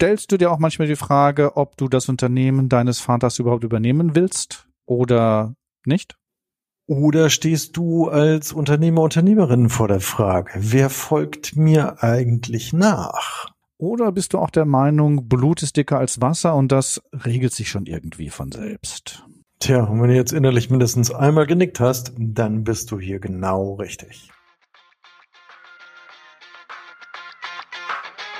Stellst du dir auch manchmal die Frage, ob du das Unternehmen deines Vaters überhaupt übernehmen willst oder nicht? Oder stehst du als Unternehmer, Unternehmerin vor der Frage, wer folgt mir eigentlich nach? Oder bist du auch der Meinung, Blut ist dicker als Wasser und das regelt sich schon irgendwie von selbst? Tja, und wenn du jetzt innerlich mindestens einmal genickt hast, dann bist du hier genau richtig.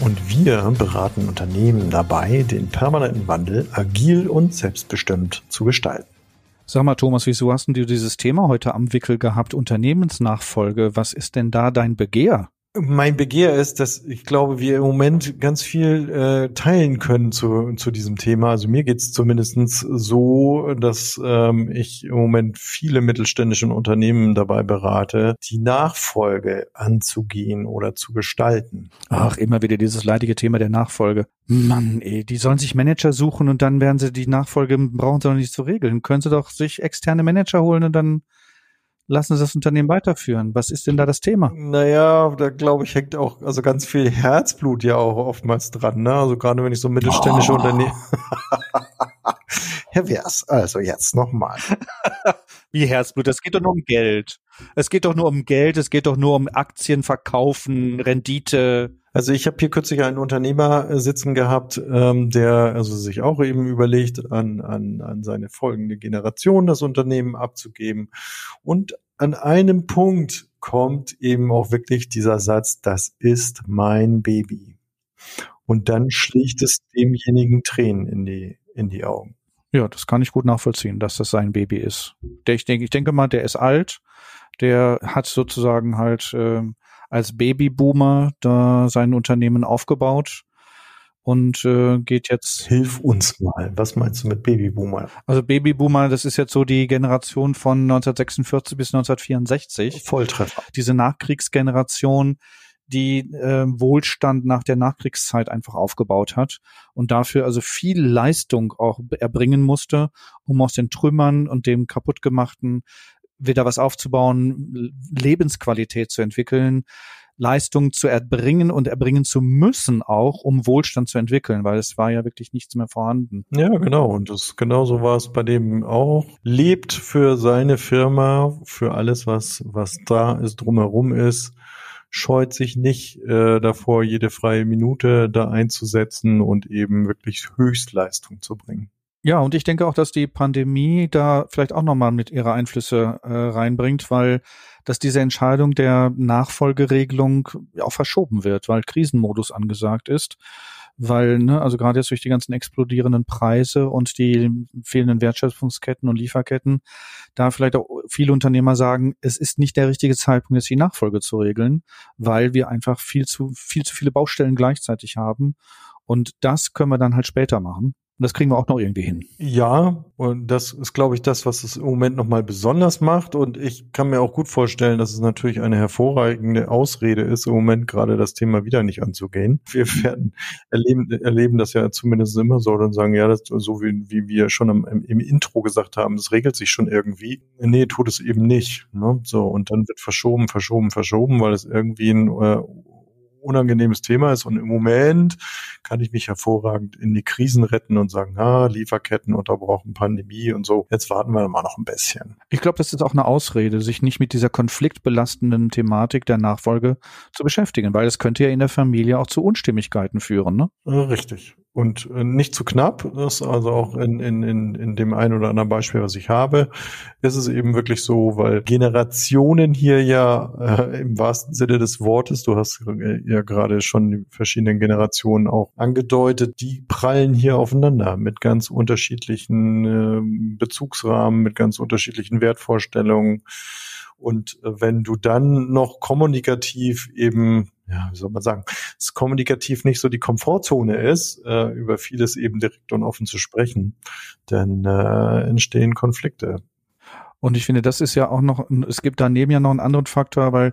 Und wir beraten Unternehmen dabei, den permanenten Wandel agil und selbstbestimmt zu gestalten. Sag mal, Thomas, wieso hast du dieses Thema heute am Wickel gehabt? Unternehmensnachfolge. Was ist denn da dein Begehr? Mein Begehr ist, dass ich glaube, wir im Moment ganz viel äh, teilen können zu, zu diesem Thema. Also mir geht's zumindestens so, dass ähm, ich im Moment viele mittelständische Unternehmen dabei berate, die Nachfolge anzugehen oder zu gestalten. Ach, immer wieder dieses leidige Thema der Nachfolge. Mann, ey, die sollen sich Manager suchen und dann werden sie die Nachfolge, brauchen sie doch nicht zu regeln. Können sie doch sich externe Manager holen und dann lassen Sie das Unternehmen weiterführen. Was ist denn da das Thema? Naja, da glaube ich, hängt auch also ganz viel Herzblut ja auch oftmals dran. Ne? Also gerade wenn ich so mittelständische oh. Unternehmen. Herr Wers, also jetzt nochmal. Wie Herzblut? Es geht doch nur um Geld. Es geht doch nur um Geld, es geht doch nur um Aktien verkaufen, Rendite. Also ich habe hier kürzlich einen Unternehmer äh, sitzen gehabt, ähm, der also sich auch eben überlegt, an, an, an seine folgende Generation das Unternehmen abzugeben. Und an einem Punkt kommt eben auch wirklich dieser Satz, das ist mein Baby. Und dann schlägt es demjenigen Tränen in die, in die Augen. Ja, das kann ich gut nachvollziehen, dass das sein Baby ist. Der, ich denke, ich denke mal, der ist alt, der hat sozusagen halt äh, als Babyboomer da sein Unternehmen aufgebaut und äh, geht jetzt. Hilf uns mal. Was meinst du mit Babyboomer? Also Babyboomer, das ist jetzt so die Generation von 1946 bis 1964. Volltreffer. Diese Nachkriegsgeneration, die äh, Wohlstand nach der Nachkriegszeit einfach aufgebaut hat und dafür also viel Leistung auch erbringen musste, um aus den Trümmern und dem kaputtgemachten wieder was aufzubauen, Lebensqualität zu entwickeln, Leistung zu erbringen und erbringen zu müssen auch, um Wohlstand zu entwickeln, weil es war ja wirklich nichts mehr vorhanden. Ja, genau. Und das genauso war es bei dem auch. Lebt für seine Firma, für alles, was, was da ist, drumherum ist, scheut sich nicht äh, davor, jede freie Minute da einzusetzen und eben wirklich Höchstleistung zu bringen. Ja, und ich denke auch, dass die Pandemie da vielleicht auch nochmal mit ihre Einflüsse äh, reinbringt, weil dass diese Entscheidung der Nachfolgeregelung auch verschoben wird, weil Krisenmodus angesagt ist. Weil, ne, also gerade jetzt durch die ganzen explodierenden Preise und die fehlenden Wertschöpfungsketten und Lieferketten, da vielleicht auch viele Unternehmer sagen, es ist nicht der richtige Zeitpunkt, jetzt die Nachfolge zu regeln, weil wir einfach viel zu, viel zu viele Baustellen gleichzeitig haben. Und das können wir dann halt später machen. Und das kriegen wir auch noch irgendwie hin. Ja, und das ist, glaube ich, das, was es im Moment nochmal besonders macht. Und ich kann mir auch gut vorstellen, dass es natürlich eine hervorragende Ausrede ist, im Moment gerade das Thema wieder nicht anzugehen. Wir werden erleben, erleben das ja zumindest immer so und sagen, ja, das so wie, wie wir schon im, im Intro gesagt haben, das regelt sich schon irgendwie. Nee, tut es eben nicht. Ne? So, und dann wird verschoben, verschoben, verschoben, weil es irgendwie ein äh, unangenehmes Thema ist. Und im Moment kann ich mich hervorragend in die Krisen retten und sagen, ah, Lieferketten unterbrochen, Pandemie und so. Jetzt warten wir mal noch ein bisschen. Ich glaube, das ist auch eine Ausrede, sich nicht mit dieser konfliktbelastenden Thematik der Nachfolge zu beschäftigen, weil es könnte ja in der Familie auch zu Unstimmigkeiten führen. Ne? Richtig und äh, nicht zu knapp. Das also auch in, in, in, in dem einen oder anderen Beispiel, was ich habe, ist es eben wirklich so, weil Generationen hier ja äh, im wahrsten Sinne des Wortes, du hast äh, ja gerade schon die verschiedenen Generationen auch angedeutet, die prallen hier aufeinander mit ganz unterschiedlichen äh, Bezugsrahmen, mit ganz unterschiedlichen Wertvorstellungen. Und äh, wenn du dann noch kommunikativ eben ja, wie soll man sagen, es kommunikativ nicht so die Komfortzone ist, äh, über vieles eben direkt und offen zu sprechen, dann äh, entstehen Konflikte. Und ich finde, das ist ja auch noch, es gibt daneben ja noch einen anderen Faktor, weil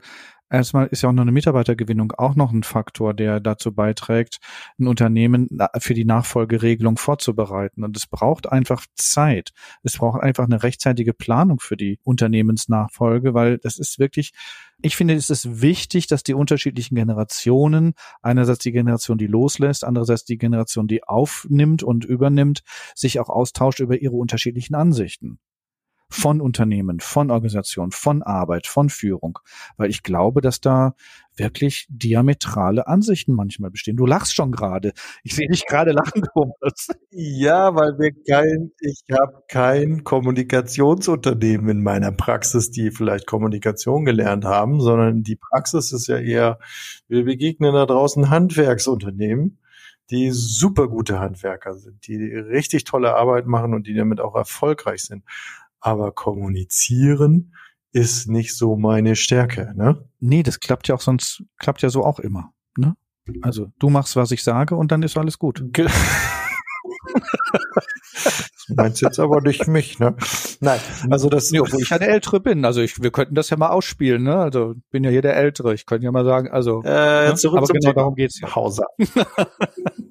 erstmal ist ja auch noch eine Mitarbeitergewinnung auch noch ein Faktor, der dazu beiträgt, ein Unternehmen für die Nachfolgeregelung vorzubereiten. Und es braucht einfach Zeit. Es braucht einfach eine rechtzeitige Planung für die Unternehmensnachfolge, weil das ist wirklich, ich finde, es ist wichtig, dass die unterschiedlichen Generationen, einerseits die Generation, die loslässt, andererseits die Generation, die aufnimmt und übernimmt, sich auch austauscht über ihre unterschiedlichen Ansichten von Unternehmen, von Organisationen, von Arbeit, von Führung, weil ich glaube, dass da wirklich diametrale Ansichten manchmal bestehen. Du lachst schon gerade. Ich sehe dich gerade lachen, Thomas. Ja, weil wir kein, ich habe kein Kommunikationsunternehmen in meiner Praxis, die vielleicht Kommunikation gelernt haben, sondern die Praxis ist ja eher, wir begegnen da draußen Handwerksunternehmen, die super gute Handwerker sind, die richtig tolle Arbeit machen und die damit auch erfolgreich sind aber kommunizieren ist nicht so meine Stärke, ne? Nee, das klappt ja auch sonst, klappt ja so auch immer, ne? Also du machst, was ich sage und dann ist alles gut. Ge das meinst jetzt aber nicht mich, ne? Nein, also das. Nee, obwohl ich eine Ältere bin. Also ich, wir könnten das ja mal ausspielen, ne? Also bin ja hier der Ältere. Ich könnte ja mal sagen, also. Äh, ne? zurück aber zum genau Thema darum geht's ja. Hauser.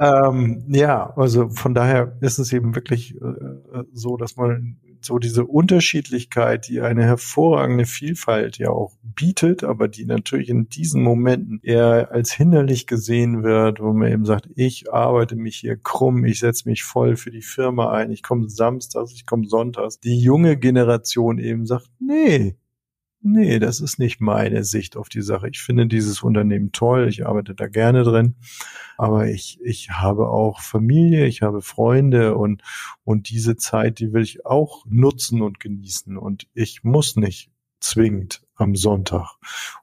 ähm, ja, also von daher ist es eben wirklich äh, äh, so, dass man so diese Unterschiedlichkeit, die eine hervorragende Vielfalt ja auch bietet, aber die natürlich in diesen Momenten eher als hinderlich gesehen wird, wo man eben sagt, ich arbeite mich hier krumm, ich setze mich voll für die Firma ein, ich komme samstags, ich komme sonntags. Die junge Generation eben sagt, nee, Nee, das ist nicht meine Sicht auf die Sache. Ich finde dieses Unternehmen toll, ich arbeite da gerne drin, aber ich, ich habe auch Familie, ich habe Freunde und, und diese Zeit, die will ich auch nutzen und genießen und ich muss nicht zwingend am Sonntag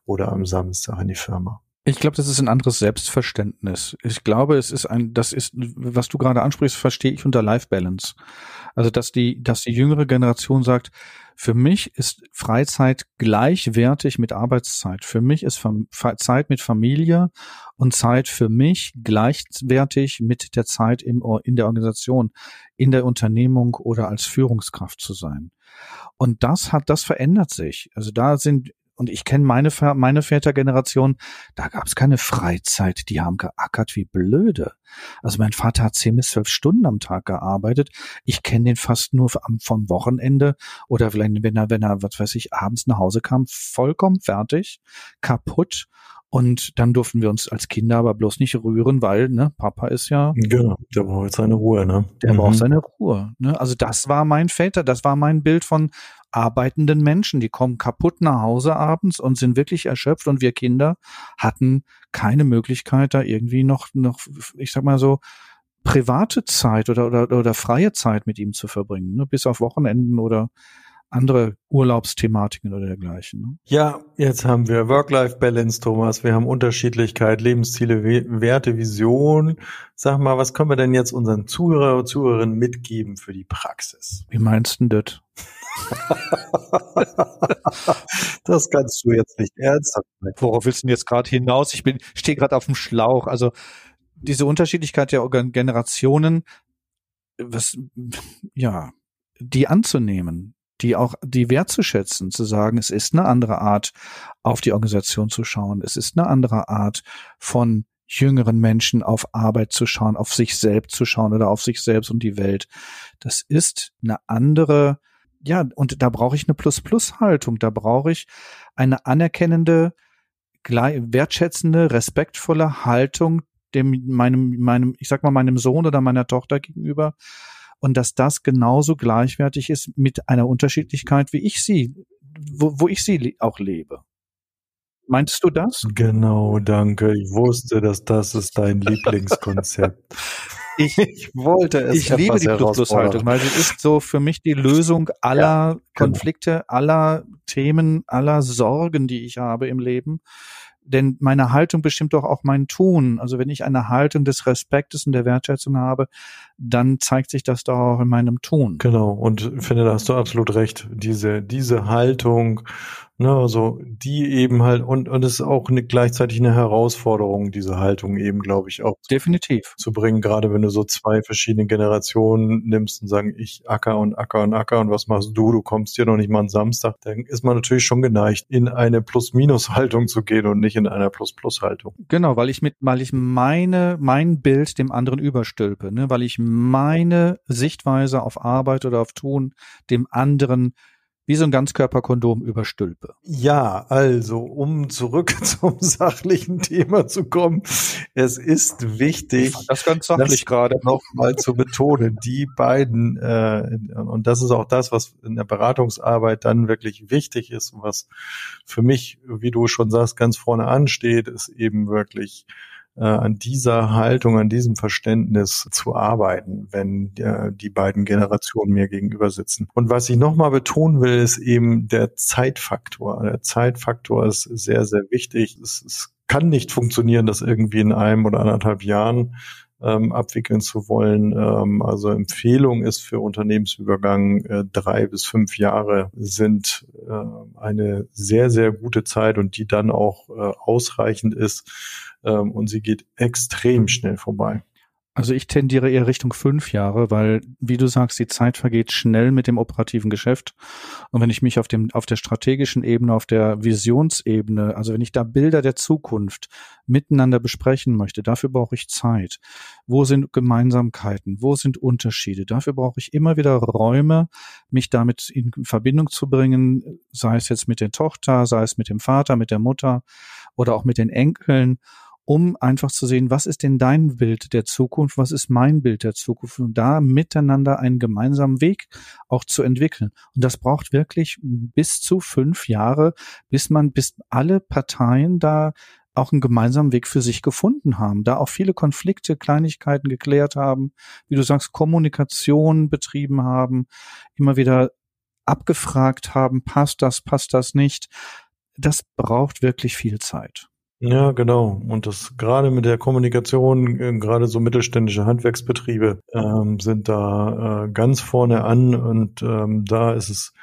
oder am Samstag in die Firma. Ich glaube, das ist ein anderes Selbstverständnis. Ich glaube, es ist ein, das ist, was du gerade ansprichst, verstehe ich unter Life Balance. Also, dass die, dass die jüngere Generation sagt, für mich ist Freizeit gleichwertig mit Arbeitszeit. Für mich ist Zeit mit Familie und Zeit für mich gleichwertig mit der Zeit im, in der Organisation, in der Unternehmung oder als Führungskraft zu sein. Und das hat, das verändert sich. Also da sind und ich kenne meine, meine Vätergeneration, da gab es keine Freizeit, die haben geackert wie blöde. Also mein Vater hat zehn bis zwölf Stunden am Tag gearbeitet. Ich kenne den fast nur am, vom Wochenende oder vielleicht, wenn er, wenn er, was weiß ich, abends nach Hause kam, vollkommen fertig, kaputt. Und dann durften wir uns als Kinder aber bloß nicht rühren, weil, ne, Papa ist ja. Genau, der braucht seine Ruhe, ne? Der mhm. braucht seine Ruhe. Ne? Also das war mein Väter, das war mein Bild von arbeitenden Menschen. Die kommen kaputt nach Hause abends und sind wirklich erschöpft und wir Kinder hatten keine Möglichkeit, da irgendwie noch, noch, ich sag mal so, private Zeit oder, oder, oder freie Zeit mit ihm zu verbringen, ne? bis auf Wochenenden oder andere Urlaubsthematiken oder dergleichen. Ne? Ja, jetzt haben wir Work-Life-Balance, Thomas. Wir haben Unterschiedlichkeit, Lebensziele, Werte, Vision. Sag mal, was können wir denn jetzt unseren Zuhörer und Zuhörerinnen mitgeben für die Praxis? Wie meinst du das? das kannst du jetzt nicht ernsthaft machen. Worauf willst du denn jetzt gerade hinaus? Ich bin, stehe gerade auf dem Schlauch. Also diese Unterschiedlichkeit der Generationen, was, ja, die anzunehmen, die auch, die wertzuschätzen, zu sagen, es ist eine andere Art, auf die Organisation zu schauen. Es ist eine andere Art von jüngeren Menschen auf Arbeit zu schauen, auf sich selbst zu schauen oder auf sich selbst und die Welt. Das ist eine andere, ja, und da brauche ich eine Plus-Plus-Haltung. Da brauche ich eine anerkennende, wertschätzende, respektvolle Haltung dem, meinem, meinem, ich sag mal, meinem Sohn oder meiner Tochter gegenüber, und dass das genauso gleichwertig ist mit einer Unterschiedlichkeit, wie ich sie, wo, wo ich sie auch lebe. Meinst du das? Genau, danke. Ich wusste, dass das ist dein Lieblingskonzept. ich, ich wollte es. Ich liebe die Plus-Plus-Haltung, weil sie ist so für mich die Lösung aller ja, genau. Konflikte, aller Themen, aller Sorgen, die ich habe im Leben denn meine Haltung bestimmt doch auch mein Tun. Also wenn ich eine Haltung des Respektes und der Wertschätzung habe, dann zeigt sich das doch auch in meinem Tun. Genau. Und ich finde, da hast du absolut recht. Diese, diese Haltung Ne, also die eben halt und und es ist auch eine, gleichzeitig eine Herausforderung, diese Haltung eben, glaube ich, auch definitiv zu bringen. Gerade wenn du so zwei verschiedene Generationen nimmst und sagen, ich Acker und Acker und Acker und was machst du? Du kommst hier noch nicht mal am Samstag. Dann ist man natürlich schon geneigt, in eine Plus-Minus-Haltung zu gehen und nicht in einer Plus-Plus-Haltung. Genau, weil ich mit, weil ich meine mein Bild dem anderen überstülpe, ne, weil ich meine Sichtweise auf Arbeit oder auf Tun dem anderen wie so ein Ganzkörperkondom überstülpe. Ja, also, um zurück zum sachlichen Thema zu kommen. Es ist wichtig, das ganz sachlich gerade nochmal zu betonen, die beiden, äh, und das ist auch das, was in der Beratungsarbeit dann wirklich wichtig ist und was für mich, wie du schon sagst, ganz vorne ansteht, ist eben wirklich an dieser Haltung, an diesem Verständnis zu arbeiten, wenn äh, die beiden Generationen mir gegenüber sitzen. Und was ich nochmal betonen will, ist eben der Zeitfaktor. Der Zeitfaktor ist sehr, sehr wichtig. Es, es kann nicht funktionieren, dass irgendwie in einem oder anderthalb Jahren ähm, abwickeln zu wollen. Ähm, also Empfehlung ist für Unternehmensübergang äh, drei bis fünf Jahre sind äh, eine sehr, sehr gute Zeit und die dann auch äh, ausreichend ist, ähm, und sie geht extrem schnell vorbei. Also ich tendiere eher Richtung fünf Jahre, weil, wie du sagst, die Zeit vergeht schnell mit dem operativen Geschäft. Und wenn ich mich auf dem, auf der strategischen Ebene, auf der Visionsebene, also wenn ich da Bilder der Zukunft miteinander besprechen möchte, dafür brauche ich Zeit. Wo sind Gemeinsamkeiten? Wo sind Unterschiede? Dafür brauche ich immer wieder Räume, mich damit in Verbindung zu bringen, sei es jetzt mit der Tochter, sei es mit dem Vater, mit der Mutter oder auch mit den Enkeln um einfach zu sehen, was ist denn dein Bild der Zukunft, was ist mein Bild der Zukunft und da miteinander einen gemeinsamen Weg auch zu entwickeln. Und das braucht wirklich bis zu fünf Jahre, bis man, bis alle Parteien da auch einen gemeinsamen Weg für sich gefunden haben, da auch viele Konflikte, Kleinigkeiten geklärt haben, wie du sagst, Kommunikation betrieben haben, immer wieder abgefragt haben, passt das, passt das nicht. Das braucht wirklich viel Zeit. Ja, genau. Und das gerade mit der Kommunikation, äh, gerade so mittelständische Handwerksbetriebe ähm, sind da äh, ganz vorne an und ähm, da ist es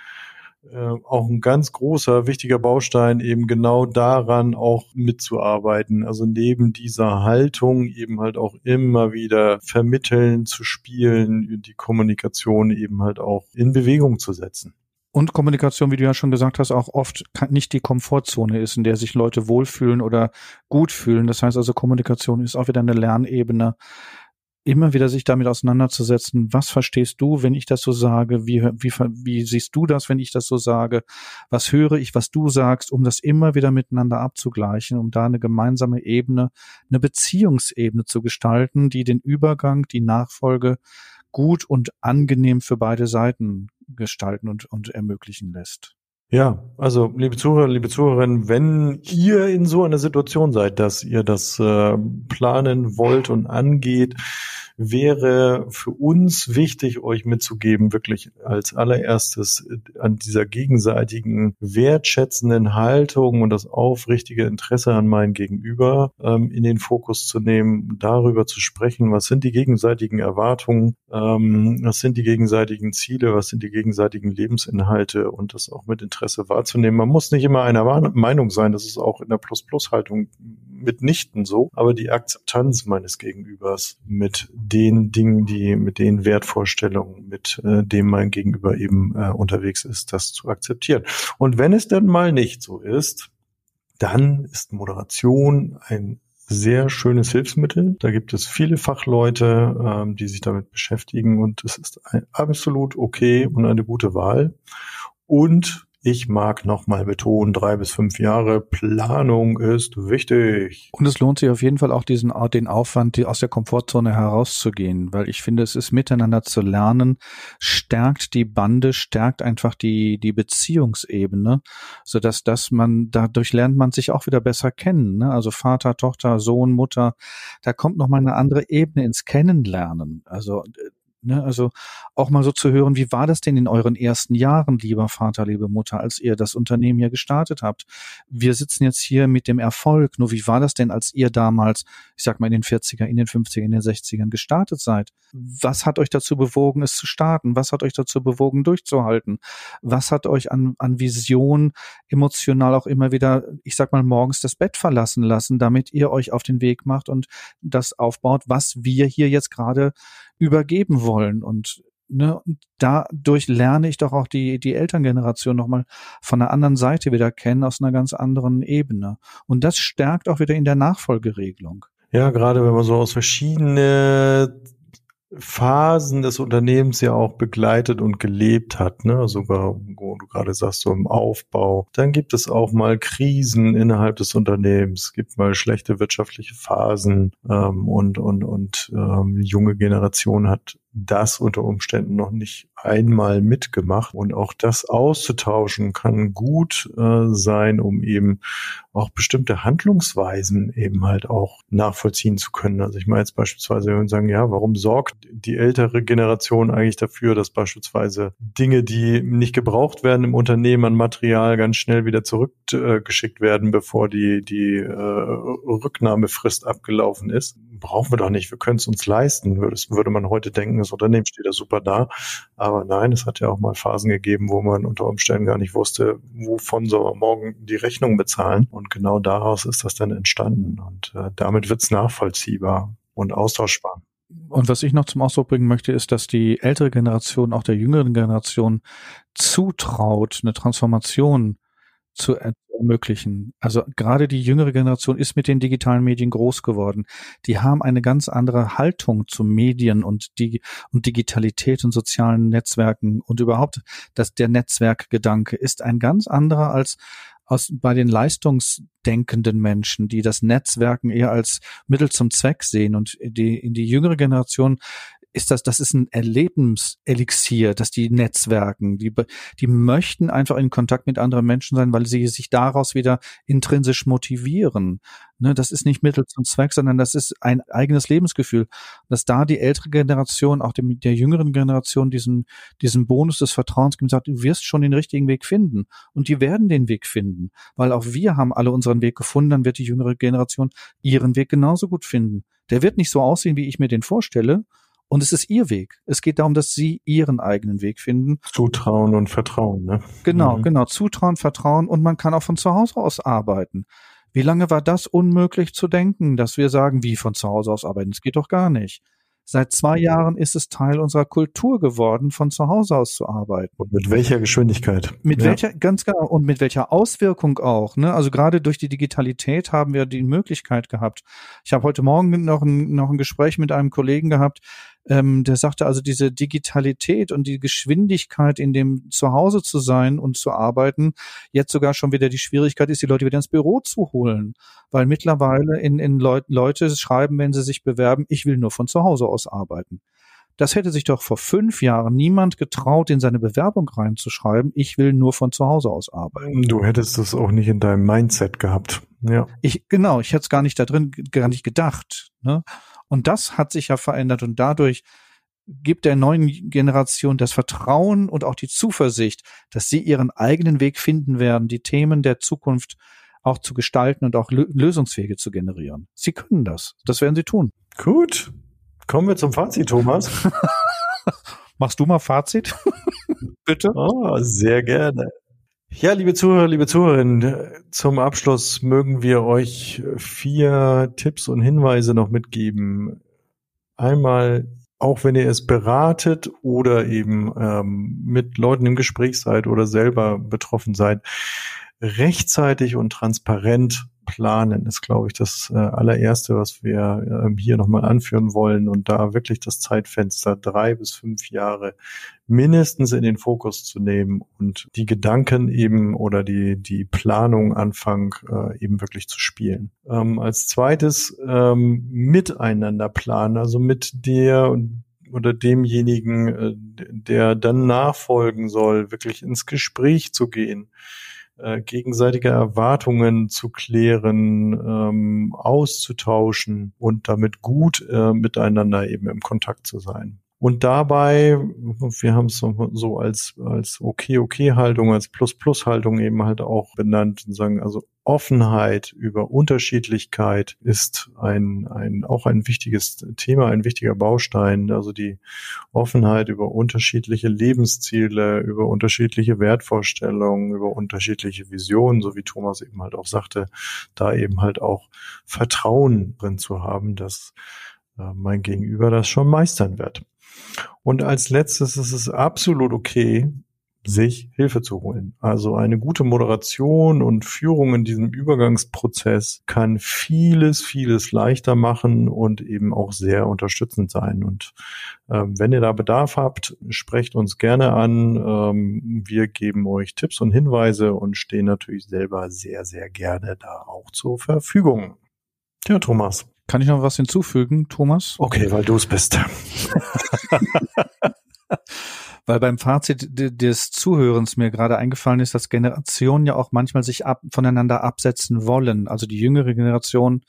äh, auch ein ganz großer, wichtiger Baustein, eben genau daran auch mitzuarbeiten. Also neben dieser Haltung eben halt auch immer wieder vermitteln, zu spielen, die Kommunikation eben halt auch in Bewegung zu setzen. Und Kommunikation, wie du ja schon gesagt hast, auch oft nicht die Komfortzone ist, in der sich Leute wohlfühlen oder gut fühlen. Das heißt also, Kommunikation ist auch wieder eine Lernebene, immer wieder sich damit auseinanderzusetzen. Was verstehst du, wenn ich das so sage? Wie, wie, wie siehst du das, wenn ich das so sage? Was höre ich, was du sagst, um das immer wieder miteinander abzugleichen, um da eine gemeinsame Ebene, eine Beziehungsebene zu gestalten, die den Übergang, die Nachfolge gut und angenehm für beide Seiten gestalten und, und ermöglichen lässt. Ja, also liebe Zuhörer, liebe Zuhörerinnen, wenn ihr in so einer Situation seid, dass ihr das äh, planen wollt und angeht, wäre für uns wichtig, euch mitzugeben, wirklich als allererstes äh, an dieser gegenseitigen wertschätzenden Haltung und das aufrichtige Interesse an mein Gegenüber ähm, in den Fokus zu nehmen, darüber zu sprechen, was sind die gegenseitigen Erwartungen, ähm, was sind die gegenseitigen Ziele, was sind die gegenseitigen Lebensinhalte und das auch mit Interesse wahrzunehmen. Man muss nicht immer einer Meinung sein, das ist auch in der Plus-Plus-Haltung mitnichten so, aber die Akzeptanz meines Gegenübers mit den Dingen, die mit den Wertvorstellungen, mit äh, dem mein Gegenüber eben äh, unterwegs ist, das zu akzeptieren. Und wenn es dann mal nicht so ist, dann ist Moderation ein sehr schönes Hilfsmittel. Da gibt es viele Fachleute, ähm, die sich damit beschäftigen und es ist absolut okay und eine gute Wahl. Und ich mag nochmal betonen, drei bis fünf Jahre Planung ist wichtig. Und es lohnt sich auf jeden Fall auch diesen, den Aufwand, die aus der Komfortzone herauszugehen, weil ich finde, es ist miteinander zu lernen, stärkt die Bande, stärkt einfach die, die Beziehungsebene, so dass, dass man, dadurch lernt man sich auch wieder besser kennen, ne? Also Vater, Tochter, Sohn, Mutter, da kommt nochmal eine andere Ebene ins Kennenlernen. Also, Ne? Also auch mal so zu hören, wie war das denn in euren ersten Jahren, lieber Vater, liebe Mutter, als ihr das Unternehmen hier gestartet habt? Wir sitzen jetzt hier mit dem Erfolg. Nur wie war das denn, als ihr damals, ich sag mal in den 40er, in den 50er, in den 60ern gestartet seid? Was hat euch dazu bewogen, es zu starten? Was hat euch dazu bewogen, durchzuhalten? Was hat euch an, an Vision emotional auch immer wieder, ich sag mal, morgens das Bett verlassen lassen, damit ihr euch auf den Weg macht und das aufbaut, was wir hier jetzt gerade übergeben wollen. Und ne, dadurch lerne ich doch auch die, die Elterngeneration nochmal von der anderen Seite wieder kennen, aus einer ganz anderen Ebene. Und das stärkt auch wieder in der Nachfolgeregelung. Ja, gerade wenn man so aus verschiedene Phasen des Unternehmens ja auch begleitet und gelebt hat, ne? Sogar, wo du gerade sagst, so im Aufbau. Dann gibt es auch mal Krisen innerhalb des Unternehmens, gibt mal schlechte wirtschaftliche Phasen ähm, und und und ähm, junge Generation hat das unter Umständen noch nicht einmal mitgemacht. Und auch das auszutauschen kann gut äh, sein, um eben auch bestimmte Handlungsweisen eben halt auch nachvollziehen zu können. Also ich meine jetzt beispielsweise, wenn wir sagen, ja, warum sorgt die ältere Generation eigentlich dafür, dass beispielsweise Dinge, die nicht gebraucht werden im Unternehmen an Material ganz schnell wieder zurückgeschickt werden, bevor die, die äh, Rücknahmefrist abgelaufen ist? Brauchen wir doch nicht, wir können es uns leisten, würde, würde man heute denken, das Unternehmen steht da super da. Aber nein, es hat ja auch mal Phasen gegeben, wo man unter Umständen gar nicht wusste, wovon soll man morgen die Rechnung bezahlen. Und genau daraus ist das dann entstanden. Und äh, damit wird es nachvollziehbar und austauschbar. Und was ich noch zum Ausdruck bringen möchte, ist, dass die ältere Generation auch der jüngeren Generation zutraut, eine Transformation zu ermöglichen. Also gerade die jüngere Generation ist mit den digitalen Medien groß geworden. Die haben eine ganz andere Haltung zu Medien und, die, und Digitalität und sozialen Netzwerken und überhaupt, dass der Netzwerkgedanke ist ein ganz anderer als aus, bei den leistungsdenkenden Menschen, die das Netzwerken eher als Mittel zum Zweck sehen und die, in die jüngere Generation ist das, das ist ein Erlebenselixier, dass die Netzwerken, die, die möchten einfach in Kontakt mit anderen Menschen sein, weil sie sich daraus wieder intrinsisch motivieren. Ne, das ist nicht Mittel zum Zweck, sondern das ist ein eigenes Lebensgefühl. Dass da die ältere Generation, auch dem, der jüngeren Generation diesen, diesen Bonus des Vertrauens gibt, sagt, du wirst schon den richtigen Weg finden. Und die werden den Weg finden. Weil auch wir haben alle unseren Weg gefunden, dann wird die jüngere Generation ihren Weg genauso gut finden. Der wird nicht so aussehen, wie ich mir den vorstelle, und es ist ihr Weg. Es geht darum, dass sie ihren eigenen Weg finden. Zutrauen und Vertrauen, ne? Genau, mhm. genau. Zutrauen, Vertrauen und man kann auch von zu Hause aus arbeiten. Wie lange war das unmöglich zu denken, dass wir sagen, wie von zu Hause aus arbeiten? Das geht doch gar nicht. Seit zwei Jahren ist es Teil unserer Kultur geworden, von zu Hause aus zu arbeiten. Und mit welcher Geschwindigkeit? Mit ja. welcher, ganz genau, und mit welcher Auswirkung auch. Ne? Also gerade durch die Digitalität haben wir die Möglichkeit gehabt. Ich habe heute Morgen noch ein, noch ein Gespräch mit einem Kollegen gehabt, ähm, der sagte also diese Digitalität und die Geschwindigkeit in dem Zuhause zu sein und zu arbeiten, jetzt sogar schon wieder die Schwierigkeit ist, die Leute wieder ins Büro zu holen, weil mittlerweile in, in Leut Leute schreiben, wenn sie sich bewerben, ich will nur von zu Hause aus arbeiten. Das hätte sich doch vor fünf Jahren niemand getraut, in seine Bewerbung reinzuschreiben, ich will nur von zu Hause aus arbeiten. Du hättest das auch nicht in deinem Mindset gehabt. Ja. Ich, genau, ich hätte es gar nicht da drin, gar nicht gedacht. Ne? Und das hat sich ja verändert und dadurch gibt der neuen Generation das Vertrauen und auch die Zuversicht, dass sie ihren eigenen Weg finden werden, die Themen der Zukunft auch zu gestalten und auch Lösungswege zu generieren. Sie können das. Das werden sie tun. Gut. Kommen wir zum Fazit, Thomas. Machst du mal Fazit? Bitte. Oh, sehr gerne. Ja, liebe Zuhörer, liebe Zuhörerinnen, zum Abschluss mögen wir euch vier Tipps und Hinweise noch mitgeben. Einmal, auch wenn ihr es beratet oder eben ähm, mit Leuten im Gespräch seid oder selber betroffen seid, rechtzeitig und transparent planen ist, glaube ich, das äh, allererste, was wir äh, hier nochmal anführen wollen und da wirklich das Zeitfenster drei bis fünf Jahre mindestens in den Fokus zu nehmen und die Gedanken eben oder die, die Planung Anfang äh, eben wirklich zu spielen. Ähm, als zweites ähm, miteinander planen, also mit der oder demjenigen, äh, der dann nachfolgen soll, wirklich ins Gespräch zu gehen äh, gegenseitige Erwartungen zu klären, ähm, auszutauschen und damit gut äh, miteinander eben im Kontakt zu sein. Und dabei, wir haben es so als, als Okay-Okay-Haltung, als Plus-Plus-Haltung eben halt auch benannt und sagen, also Offenheit über Unterschiedlichkeit ist ein, ein, auch ein wichtiges Thema, ein wichtiger Baustein. Also die Offenheit über unterschiedliche Lebensziele, über unterschiedliche Wertvorstellungen, über unterschiedliche Visionen, so wie Thomas eben halt auch sagte, da eben halt auch Vertrauen drin zu haben, dass äh, mein Gegenüber das schon meistern wird. Und als letztes ist es absolut okay, sich Hilfe zu holen. Also eine gute Moderation und Führung in diesem Übergangsprozess kann vieles, vieles leichter machen und eben auch sehr unterstützend sein. Und ähm, wenn ihr da Bedarf habt, sprecht uns gerne an. Ähm, wir geben euch Tipps und Hinweise und stehen natürlich selber sehr, sehr gerne da auch zur Verfügung. Ja, Thomas. Kann ich noch was hinzufügen, Thomas? Okay, weil du es bist. weil beim Fazit des Zuhörens mir gerade eingefallen ist, dass Generationen ja auch manchmal sich ab, voneinander absetzen wollen. Also die jüngere Generation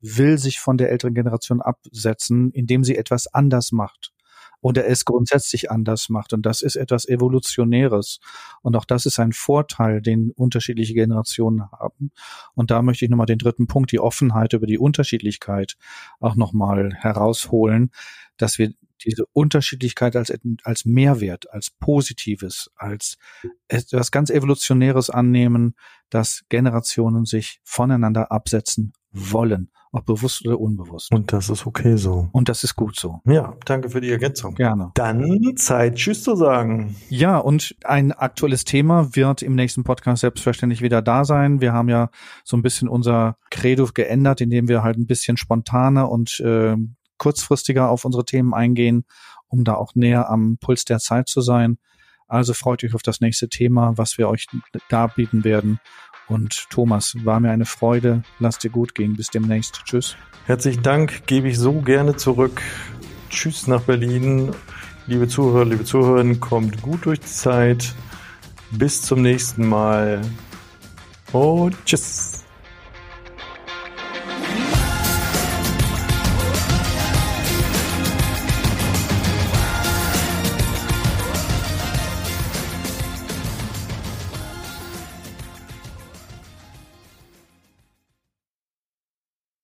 will sich von der älteren Generation absetzen, indem sie etwas anders macht oder es grundsätzlich anders macht. Und das ist etwas Evolutionäres. Und auch das ist ein Vorteil, den unterschiedliche Generationen haben. Und da möchte ich nochmal den dritten Punkt, die Offenheit über die Unterschiedlichkeit auch nochmal herausholen, dass wir diese Unterschiedlichkeit als, als Mehrwert, als Positives, als etwas ganz Evolutionäres annehmen, dass Generationen sich voneinander absetzen wollen ob bewusst oder unbewusst. Und das ist okay so. Und das ist gut so. Ja, danke für die Ergänzung. Gerne. Dann Zeit, Tschüss zu sagen. Ja, und ein aktuelles Thema wird im nächsten Podcast selbstverständlich wieder da sein. Wir haben ja so ein bisschen unser Credo geändert, indem wir halt ein bisschen spontaner und äh, kurzfristiger auf unsere Themen eingehen, um da auch näher am Puls der Zeit zu sein. Also freut euch auf das nächste Thema, was wir euch darbieten werden. Und Thomas, war mir eine Freude. Lass dir gut gehen. Bis demnächst. Tschüss. Herzlichen Dank. Gebe ich so gerne zurück. Tschüss nach Berlin. Liebe Zuhörer, liebe Zuhörerinnen, kommt gut durch die Zeit. Bis zum nächsten Mal. Und tschüss.